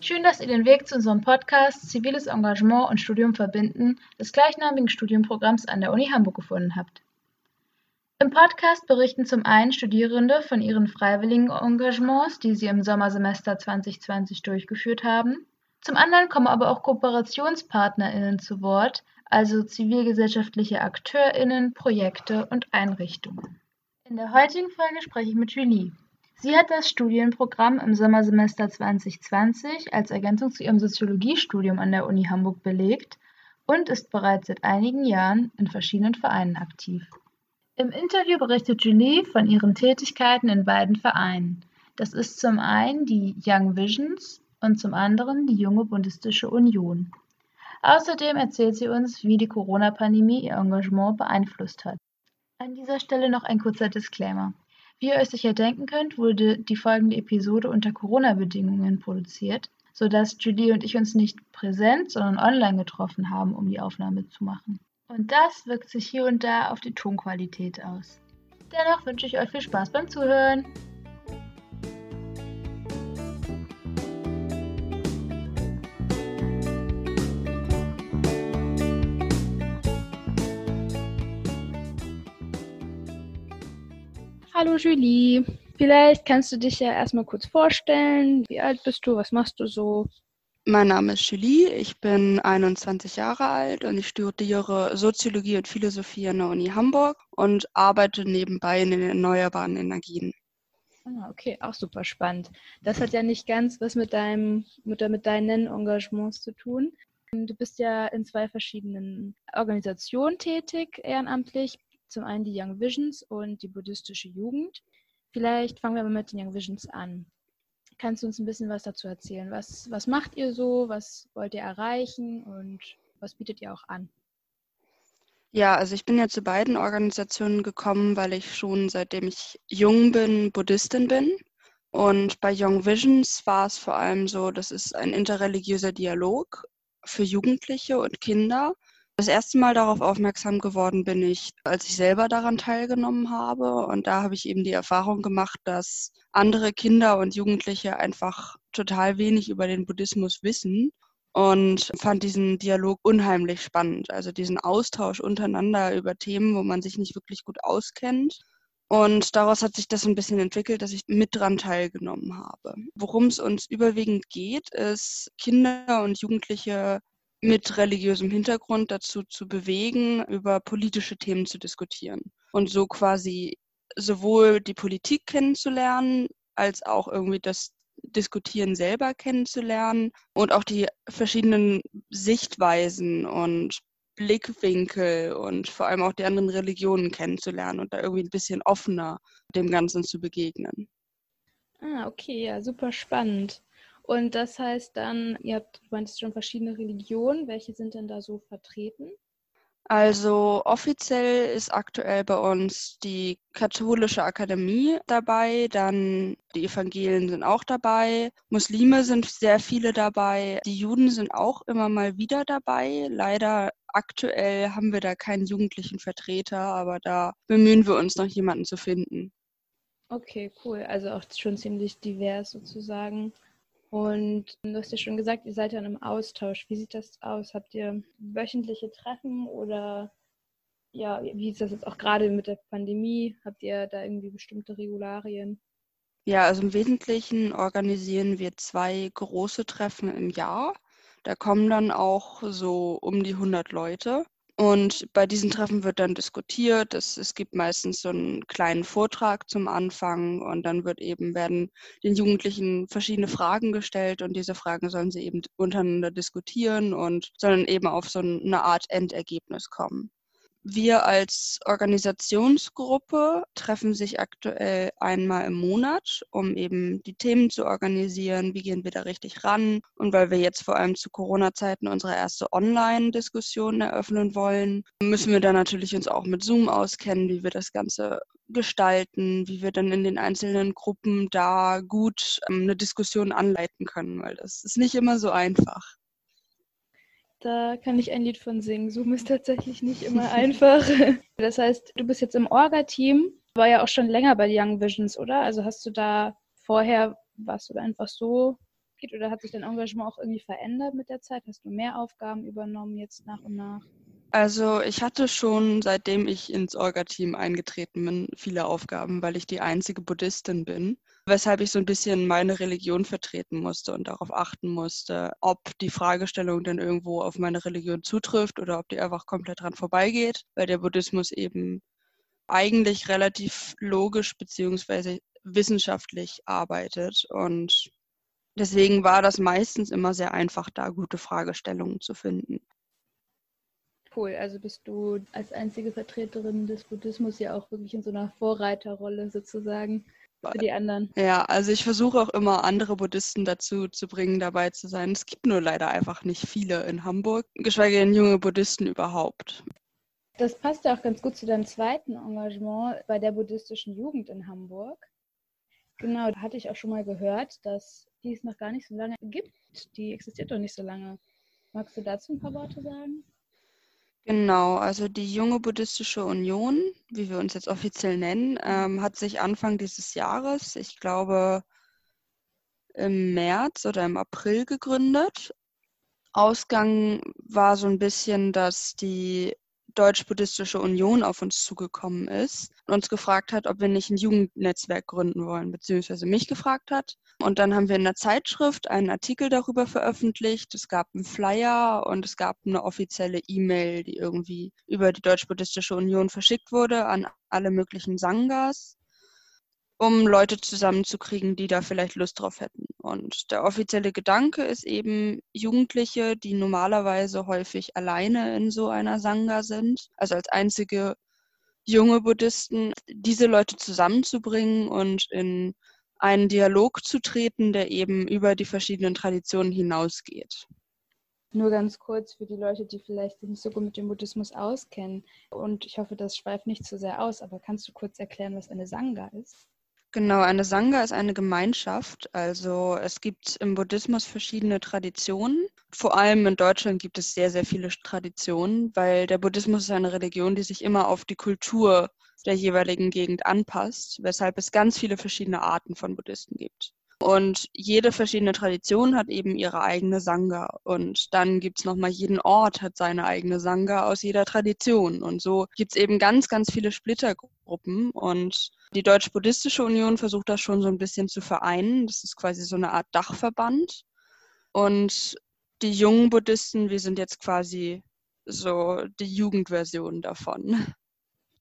Schön, dass ihr den Weg zu unserem Podcast Ziviles Engagement und Studium verbinden des gleichnamigen Studienprogramms an der Uni Hamburg gefunden habt. Im Podcast berichten zum einen Studierende von ihren freiwilligen Engagements, die sie im Sommersemester 2020 durchgeführt haben. Zum anderen kommen aber auch KooperationspartnerInnen zu Wort, also zivilgesellschaftliche AkteurInnen, Projekte und Einrichtungen. In der heutigen Folge spreche ich mit Julie. Sie hat das Studienprogramm im Sommersemester 2020 als Ergänzung zu ihrem Soziologiestudium an der Uni Hamburg belegt und ist bereits seit einigen Jahren in verschiedenen Vereinen aktiv. Im Interview berichtet Julie von ihren Tätigkeiten in beiden Vereinen. Das ist zum einen die Young Visions und zum anderen die Junge Bundistische Union. Außerdem erzählt sie uns, wie die Corona-Pandemie ihr Engagement beeinflusst hat. An dieser Stelle noch ein kurzer Disclaimer. Wie ihr euch sicher denken könnt, wurde die folgende Episode unter Corona-Bedingungen produziert, sodass Julie und ich uns nicht präsent, sondern online getroffen haben, um die Aufnahme zu machen. Und das wirkt sich hier und da auf die Tonqualität aus. Dennoch wünsche ich euch viel Spaß beim Zuhören. Hallo Julie, vielleicht kannst du dich ja erstmal kurz vorstellen. Wie alt bist du? Was machst du so? Mein Name ist Julie, ich bin 21 Jahre alt und ich studiere Soziologie und Philosophie an der Uni Hamburg und arbeite nebenbei in den erneuerbaren Energien. Ah, okay, auch super spannend. Das hat ja nicht ganz was mit deinem mit, mit deinen Engagements zu tun. Du bist ja in zwei verschiedenen Organisationen tätig, ehrenamtlich. Zum einen die Young Visions und die buddhistische Jugend. Vielleicht fangen wir mal mit den Young Visions an. Kannst du uns ein bisschen was dazu erzählen? Was, was macht ihr so? Was wollt ihr erreichen? Und was bietet ihr auch an? Ja, also ich bin ja zu beiden Organisationen gekommen, weil ich schon seitdem ich jung bin, Buddhistin bin. Und bei Young Visions war es vor allem so, das ist ein interreligiöser Dialog für Jugendliche und Kinder. Das erste Mal darauf aufmerksam geworden bin ich, als ich selber daran teilgenommen habe. Und da habe ich eben die Erfahrung gemacht, dass andere Kinder und Jugendliche einfach total wenig über den Buddhismus wissen und fand diesen Dialog unheimlich spannend. Also diesen Austausch untereinander über Themen, wo man sich nicht wirklich gut auskennt. Und daraus hat sich das ein bisschen entwickelt, dass ich mit dran teilgenommen habe. Worum es uns überwiegend geht, ist, Kinder und Jugendliche mit religiösem Hintergrund dazu zu bewegen, über politische Themen zu diskutieren und so quasi sowohl die Politik kennenzulernen, als auch irgendwie das Diskutieren selber kennenzulernen und auch die verschiedenen Sichtweisen und Blickwinkel und vor allem auch die anderen Religionen kennenzulernen und da irgendwie ein bisschen offener dem Ganzen zu begegnen. Ah, okay, ja, super spannend. Und das heißt dann, ihr habt, du meintest schon verschiedene Religionen. Welche sind denn da so vertreten? Also offiziell ist aktuell bei uns die katholische Akademie dabei, dann die Evangelien sind auch dabei, Muslime sind sehr viele dabei, die Juden sind auch immer mal wieder dabei. Leider aktuell haben wir da keinen jugendlichen Vertreter, aber da bemühen wir uns noch jemanden zu finden. Okay, cool. Also auch schon ziemlich divers sozusagen. Und du hast ja schon gesagt, ihr seid ja im Austausch. Wie sieht das aus? Habt ihr wöchentliche Treffen oder ja, wie ist das jetzt auch gerade mit der Pandemie? Habt ihr da irgendwie bestimmte Regularien? Ja, also im Wesentlichen organisieren wir zwei große Treffen im Jahr. Da kommen dann auch so um die 100 Leute. Und bei diesen Treffen wird dann diskutiert. Es, es gibt meistens so einen kleinen Vortrag zum Anfang und dann wird eben, werden den Jugendlichen verschiedene Fragen gestellt und diese Fragen sollen sie eben untereinander diskutieren und sollen eben auf so eine Art Endergebnis kommen. Wir als Organisationsgruppe treffen sich aktuell einmal im Monat, um eben die Themen zu organisieren, wie gehen wir da richtig ran. Und weil wir jetzt vor allem zu Corona-Zeiten unsere erste Online-Diskussion eröffnen wollen, müssen wir da natürlich uns auch mit Zoom auskennen, wie wir das Ganze gestalten, wie wir dann in den einzelnen Gruppen da gut ähm, eine Diskussion anleiten können, weil das ist nicht immer so einfach. Da kann ich ein Lied von singen. Zoom ist tatsächlich nicht immer einfach. Das heißt, du bist jetzt im Orga-Team, war ja auch schon länger bei Young Visions, oder? Also hast du da vorher, warst du da einfach so Mitglied oder hat sich dein Engagement auch irgendwie verändert mit der Zeit? Hast du mehr Aufgaben übernommen jetzt nach und nach? Also ich hatte schon, seitdem ich ins Orga-Team eingetreten bin, viele Aufgaben, weil ich die einzige Buddhistin bin, weshalb ich so ein bisschen meine Religion vertreten musste und darauf achten musste, ob die Fragestellung denn irgendwo auf meine Religion zutrifft oder ob die einfach komplett dran vorbeigeht, weil der Buddhismus eben eigentlich relativ logisch beziehungsweise wissenschaftlich arbeitet und deswegen war das meistens immer sehr einfach, da gute Fragestellungen zu finden. Cool, also bist du als einzige Vertreterin des Buddhismus ja auch wirklich in so einer Vorreiterrolle sozusagen für die anderen. Ja, also ich versuche auch immer andere Buddhisten dazu zu bringen, dabei zu sein. Es gibt nur leider einfach nicht viele in Hamburg, geschweige denn junge Buddhisten überhaupt. Das passt ja auch ganz gut zu deinem zweiten Engagement bei der buddhistischen Jugend in Hamburg. Genau, da hatte ich auch schon mal gehört, dass die es noch gar nicht so lange gibt. Die existiert doch nicht so lange. Magst du dazu ein paar Worte sagen? Genau, also die Junge Buddhistische Union, wie wir uns jetzt offiziell nennen, ähm, hat sich Anfang dieses Jahres, ich glaube im März oder im April gegründet. Ausgang war so ein bisschen, dass die Deutsch-Buddhistische Union auf uns zugekommen ist und uns gefragt hat, ob wir nicht ein Jugendnetzwerk gründen wollen, beziehungsweise mich gefragt hat. Und dann haben wir in der Zeitschrift einen Artikel darüber veröffentlicht. Es gab einen Flyer und es gab eine offizielle E-Mail, die irgendwie über die Deutsch-Buddhistische Union verschickt wurde an alle möglichen Sanghas um Leute zusammenzukriegen, die da vielleicht Lust drauf hätten. Und der offizielle Gedanke ist eben, Jugendliche, die normalerweise häufig alleine in so einer Sangha sind, also als einzige junge Buddhisten, diese Leute zusammenzubringen und in einen Dialog zu treten, der eben über die verschiedenen Traditionen hinausgeht. Nur ganz kurz für die Leute, die vielleicht nicht so gut mit dem Buddhismus auskennen. Und ich hoffe, das schweift nicht zu sehr aus, aber kannst du kurz erklären, was eine Sangha ist? Genau, eine Sangha ist eine Gemeinschaft. Also es gibt im Buddhismus verschiedene Traditionen. Vor allem in Deutschland gibt es sehr, sehr viele Traditionen, weil der Buddhismus ist eine Religion, die sich immer auf die Kultur der jeweiligen Gegend anpasst, weshalb es ganz viele verschiedene Arten von Buddhisten gibt. Und jede verschiedene Tradition hat eben ihre eigene Sangha. Und dann gibt es nochmal, jeden Ort hat seine eigene Sangha aus jeder Tradition. Und so gibt es eben ganz, ganz viele Splittergruppen. Und die Deutsch-Buddhistische Union versucht das schon so ein bisschen zu vereinen. Das ist quasi so eine Art Dachverband. Und die jungen Buddhisten, wir sind jetzt quasi so die Jugendversion davon.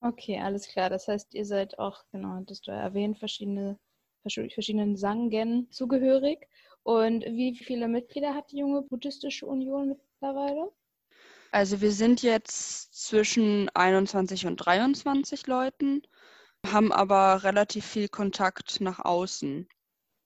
Okay, alles klar. Das heißt, ihr seid auch, genau, das du erwähnt, verschiedene verschiedenen Sangen zugehörig. Und wie viele Mitglieder hat die junge Buddhistische Union mittlerweile? Also wir sind jetzt zwischen 21 und 23 Leuten, haben aber relativ viel Kontakt nach außen.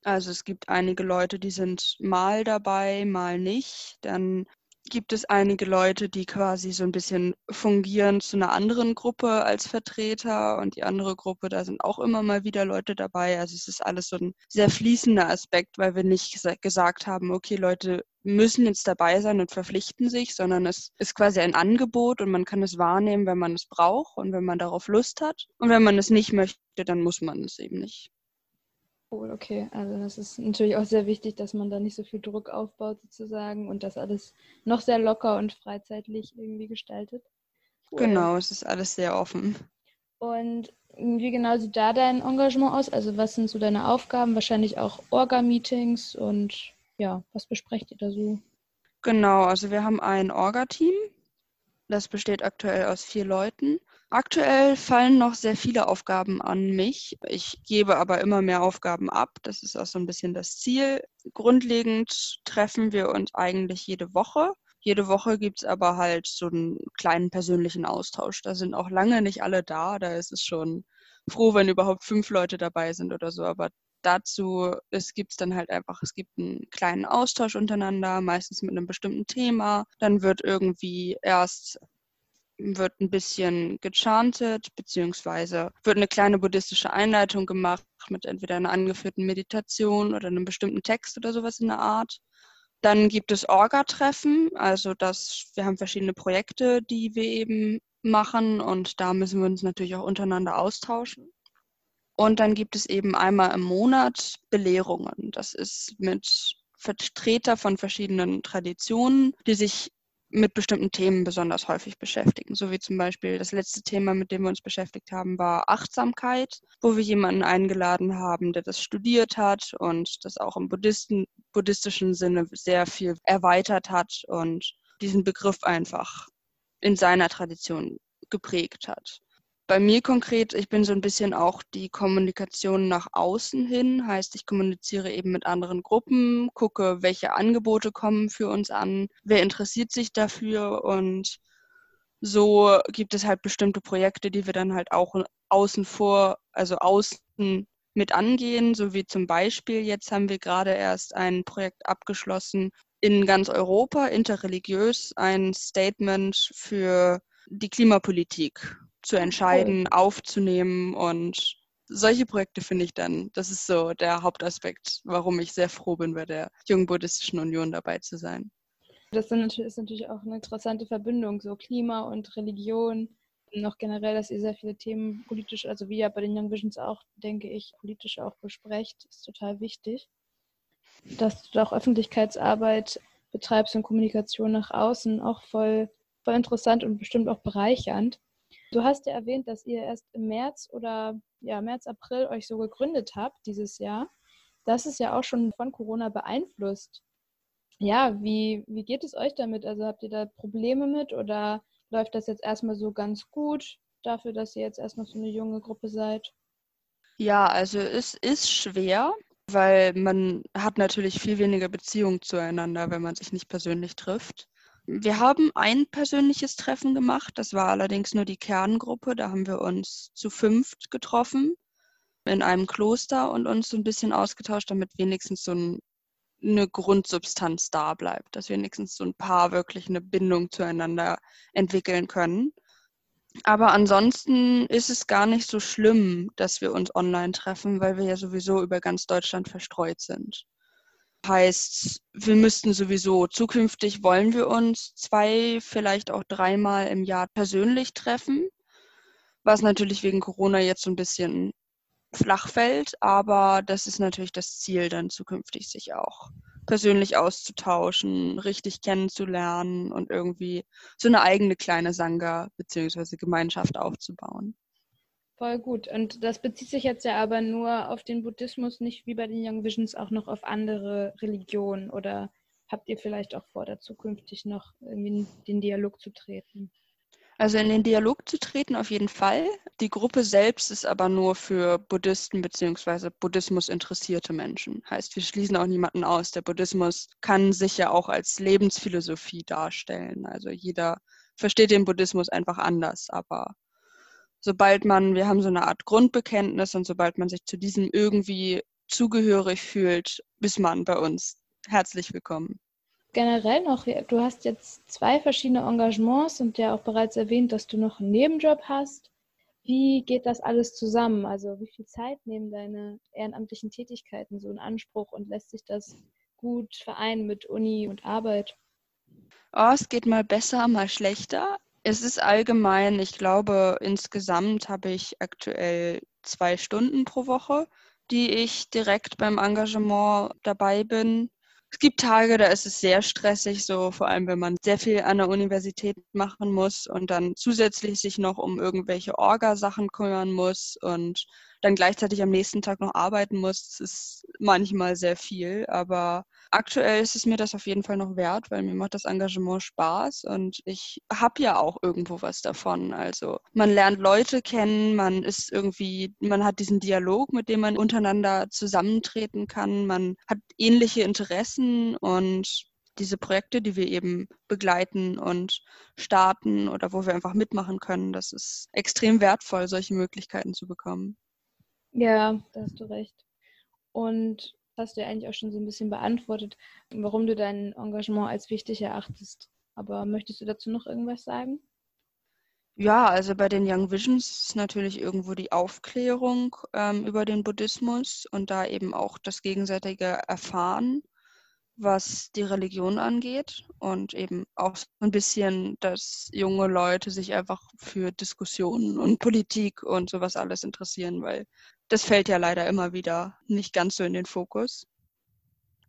Also es gibt einige Leute, die sind mal dabei, mal nicht. Dann gibt es einige Leute, die quasi so ein bisschen fungieren zu einer anderen Gruppe als Vertreter und die andere Gruppe, da sind auch immer mal wieder Leute dabei. Also es ist alles so ein sehr fließender Aspekt, weil wir nicht gesagt haben, okay, Leute müssen jetzt dabei sein und verpflichten sich, sondern es ist quasi ein Angebot und man kann es wahrnehmen, wenn man es braucht und wenn man darauf Lust hat. Und wenn man es nicht möchte, dann muss man es eben nicht. Cool, okay. Also das ist natürlich auch sehr wichtig, dass man da nicht so viel Druck aufbaut sozusagen und das alles noch sehr locker und freizeitlich irgendwie gestaltet. Cool. Genau, es ist alles sehr offen. Und wie genau sieht da dein Engagement aus? Also was sind so deine Aufgaben? Wahrscheinlich auch Orga-Meetings und ja, was besprecht ihr da so? Genau, also wir haben ein Orga-Team. Das besteht aktuell aus vier Leuten. Aktuell fallen noch sehr viele Aufgaben an mich. Ich gebe aber immer mehr Aufgaben ab. Das ist auch so ein bisschen das Ziel. Grundlegend treffen wir uns eigentlich jede Woche. Jede Woche gibt es aber halt so einen kleinen persönlichen Austausch. Da sind auch lange nicht alle da. Da ist es schon froh, wenn überhaupt fünf Leute dabei sind oder so. Aber dazu gibt es dann halt einfach, es gibt einen kleinen Austausch untereinander, meistens mit einem bestimmten Thema. Dann wird irgendwie erst wird ein bisschen gechantet, beziehungsweise wird eine kleine buddhistische Einleitung gemacht mit entweder einer angeführten Meditation oder einem bestimmten Text oder sowas in der Art. Dann gibt es Orga-Treffen, also das, wir haben verschiedene Projekte, die wir eben machen und da müssen wir uns natürlich auch untereinander austauschen. Und dann gibt es eben einmal im Monat Belehrungen. Das ist mit Vertreter von verschiedenen Traditionen, die sich mit bestimmten Themen besonders häufig beschäftigen. So wie zum Beispiel das letzte Thema, mit dem wir uns beschäftigt haben, war Achtsamkeit, wo wir jemanden eingeladen haben, der das studiert hat und das auch im Buddhisten, buddhistischen Sinne sehr viel erweitert hat und diesen Begriff einfach in seiner Tradition geprägt hat. Bei mir konkret, ich bin so ein bisschen auch die Kommunikation nach außen hin, heißt, ich kommuniziere eben mit anderen Gruppen, gucke, welche Angebote kommen für uns an, wer interessiert sich dafür. Und so gibt es halt bestimmte Projekte, die wir dann halt auch außen vor, also außen mit angehen, so wie zum Beispiel jetzt haben wir gerade erst ein Projekt abgeschlossen in ganz Europa, interreligiös, ein Statement für die Klimapolitik zu entscheiden, cool. aufzunehmen und solche Projekte finde ich dann, das ist so der Hauptaspekt, warum ich sehr froh bin, bei der Jungen Buddhistischen Union dabei zu sein. Das ist natürlich auch eine interessante Verbindung, so Klima und Religion. Noch generell, dass ihr sehr viele Themen politisch, also wie ja bei den Young Visions auch, denke ich, politisch auch besprecht, ist total wichtig. Dass du auch Öffentlichkeitsarbeit betreibst und Kommunikation nach außen, auch voll, voll interessant und bestimmt auch bereichernd. Du hast ja erwähnt, dass ihr erst im März oder ja, März, April euch so gegründet habt dieses Jahr. Das ist ja auch schon von Corona beeinflusst. Ja, wie, wie geht es euch damit? Also habt ihr da Probleme mit oder läuft das jetzt erstmal so ganz gut dafür, dass ihr jetzt erstmal so eine junge Gruppe seid? Ja, also es ist schwer, weil man hat natürlich viel weniger Beziehung zueinander, wenn man sich nicht persönlich trifft. Wir haben ein persönliches Treffen gemacht. Das war allerdings nur die Kerngruppe. Da haben wir uns zu fünft getroffen in einem Kloster und uns so ein bisschen ausgetauscht, damit wenigstens so ein, eine Grundsubstanz da bleibt, dass wenigstens so ein paar wirklich eine Bindung zueinander entwickeln können. Aber ansonsten ist es gar nicht so schlimm, dass wir uns online treffen, weil wir ja sowieso über ganz Deutschland verstreut sind. Heißt, wir müssten sowieso zukünftig wollen wir uns zwei, vielleicht auch dreimal im Jahr persönlich treffen, was natürlich wegen Corona jetzt so ein bisschen flach fällt, aber das ist natürlich das Ziel, dann zukünftig sich auch persönlich auszutauschen, richtig kennenzulernen und irgendwie so eine eigene kleine Sangha bzw. Gemeinschaft aufzubauen. Voll gut. Und das bezieht sich jetzt ja aber nur auf den Buddhismus, nicht wie bei den Young Visions auch noch auf andere Religionen. Oder habt ihr vielleicht auch vor, da zukünftig noch irgendwie in den Dialog zu treten? Also in den Dialog zu treten auf jeden Fall. Die Gruppe selbst ist aber nur für Buddhisten bzw. Buddhismus interessierte Menschen. Heißt, wir schließen auch niemanden aus. Der Buddhismus kann sich ja auch als Lebensphilosophie darstellen. Also jeder versteht den Buddhismus einfach anders, aber sobald man, wir haben so eine Art Grundbekenntnis und sobald man sich zu diesem irgendwie zugehörig fühlt, ist man bei uns herzlich willkommen. Generell noch, du hast jetzt zwei verschiedene Engagements und ja auch bereits erwähnt, dass du noch einen Nebenjob hast. Wie geht das alles zusammen? Also wie viel Zeit nehmen deine ehrenamtlichen Tätigkeiten so in Anspruch und lässt sich das gut vereinen mit Uni und Arbeit? Oh, es geht mal besser, mal schlechter. Es ist allgemein, ich glaube, insgesamt habe ich aktuell zwei Stunden pro Woche, die ich direkt beim Engagement dabei bin. Es gibt Tage, da ist es sehr stressig, so vor allem wenn man sehr viel an der Universität machen muss und dann zusätzlich sich noch um irgendwelche Orga-Sachen kümmern muss und dann gleichzeitig am nächsten Tag noch arbeiten muss. Ist manchmal sehr viel, aber aktuell ist es mir das auf jeden Fall noch wert, weil mir macht das Engagement Spaß und ich habe ja auch irgendwo was davon. Also man lernt Leute kennen, man ist irgendwie, man hat diesen Dialog, mit dem man untereinander zusammentreten kann, man hat ähnliche Interessen und diese Projekte, die wir eben begleiten und starten oder wo wir einfach mitmachen können, das ist extrem wertvoll, solche Möglichkeiten zu bekommen. Ja, da hast du recht. Und hast du ja eigentlich auch schon so ein bisschen beantwortet, warum du dein Engagement als wichtig erachtest. Aber möchtest du dazu noch irgendwas sagen? Ja, also bei den Young Visions ist natürlich irgendwo die Aufklärung ähm, über den Buddhismus und da eben auch das gegenseitige Erfahren, was die Religion angeht und eben auch so ein bisschen, dass junge Leute sich einfach für Diskussionen und Politik und sowas alles interessieren, weil das fällt ja leider immer wieder nicht ganz so in den Fokus.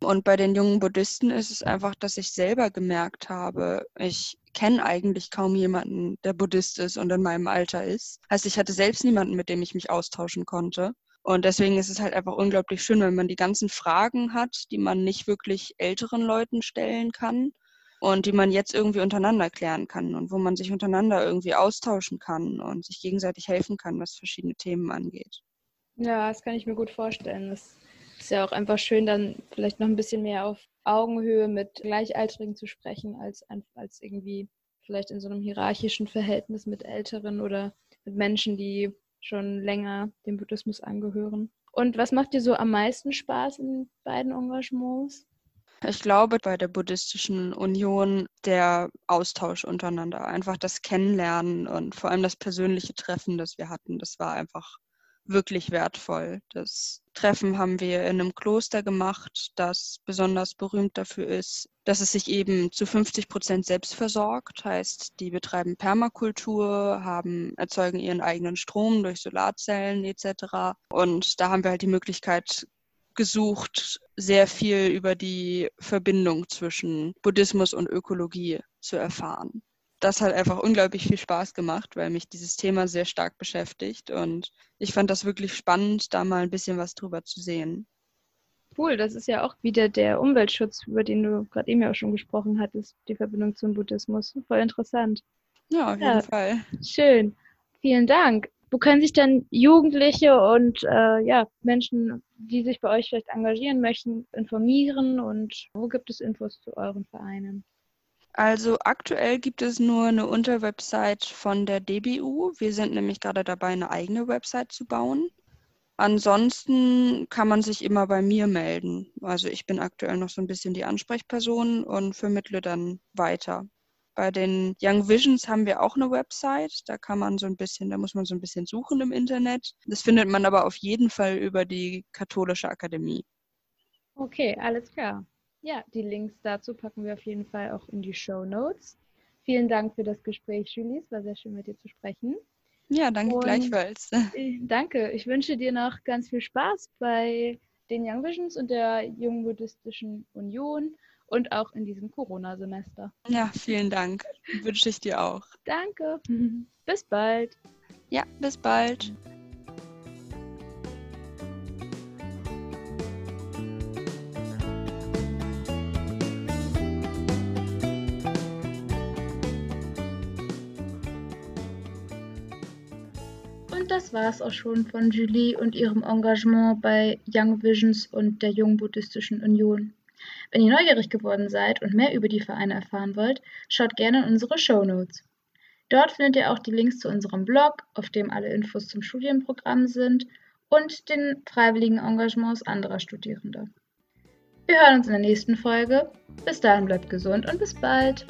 Und bei den jungen Buddhisten ist es einfach, dass ich selber gemerkt habe, ich kenne eigentlich kaum jemanden, der Buddhist ist und in meinem Alter ist. Heißt, ich hatte selbst niemanden, mit dem ich mich austauschen konnte. Und deswegen ist es halt einfach unglaublich schön, wenn man die ganzen Fragen hat, die man nicht wirklich älteren Leuten stellen kann und die man jetzt irgendwie untereinander klären kann und wo man sich untereinander irgendwie austauschen kann und sich gegenseitig helfen kann, was verschiedene Themen angeht. Ja, das kann ich mir gut vorstellen. Das ist ja auch einfach schön, dann vielleicht noch ein bisschen mehr auf Augenhöhe mit Gleichaltrigen zu sprechen, als, als irgendwie vielleicht in so einem hierarchischen Verhältnis mit Älteren oder mit Menschen, die schon länger dem Buddhismus angehören. Und was macht dir so am meisten Spaß in beiden Engagements? Ich glaube, bei der Buddhistischen Union der Austausch untereinander, einfach das Kennenlernen und vor allem das persönliche Treffen, das wir hatten, das war einfach wirklich wertvoll. Das Treffen haben wir in einem Kloster gemacht, das besonders berühmt dafür ist, dass es sich eben zu 50 Prozent selbst versorgt. Heißt, die betreiben Permakultur, haben, erzeugen ihren eigenen Strom durch Solarzellen etc. Und da haben wir halt die Möglichkeit gesucht, sehr viel über die Verbindung zwischen Buddhismus und Ökologie zu erfahren das hat einfach unglaublich viel Spaß gemacht, weil mich dieses Thema sehr stark beschäftigt und ich fand das wirklich spannend, da mal ein bisschen was drüber zu sehen. Cool, das ist ja auch wieder der Umweltschutz, über den du gerade eben ja auch schon gesprochen hattest, die Verbindung zum Buddhismus. Voll interessant. Ja, auf ja, jeden Fall. Schön. Vielen Dank. Wo können sich denn Jugendliche und äh, ja, Menschen, die sich bei euch vielleicht engagieren möchten, informieren und wo gibt es Infos zu euren Vereinen? Also aktuell gibt es nur eine Unterwebsite von der DBU. Wir sind nämlich gerade dabei, eine eigene Website zu bauen. Ansonsten kann man sich immer bei mir melden. Also ich bin aktuell noch so ein bisschen die Ansprechperson und vermittle dann weiter. Bei den Young Visions haben wir auch eine Website. Da kann man so ein bisschen, da muss man so ein bisschen suchen im Internet. Das findet man aber auf jeden Fall über die Katholische Akademie. Okay, alles klar. Ja, die Links dazu packen wir auf jeden Fall auch in die Show Notes. Vielen Dank für das Gespräch, Julie. Es war sehr schön, mit dir zu sprechen. Ja, danke Und gleichfalls. Danke. Ich wünsche dir noch ganz viel Spaß bei den Young Visions und der Jungen Buddhistischen Union und auch in diesem Corona-Semester. Ja, vielen Dank. Wünsche ich dir auch. Danke. Bis bald. Ja, bis bald. Das war es auch schon von Julie und ihrem Engagement bei Young Visions und der Jungen Buddhistischen Union. Wenn ihr neugierig geworden seid und mehr über die Vereine erfahren wollt, schaut gerne in unsere Show Notes. Dort findet ihr auch die Links zu unserem Blog, auf dem alle Infos zum Studienprogramm sind und den freiwilligen Engagements anderer Studierender. Wir hören uns in der nächsten Folge. Bis dahin bleibt gesund und bis bald.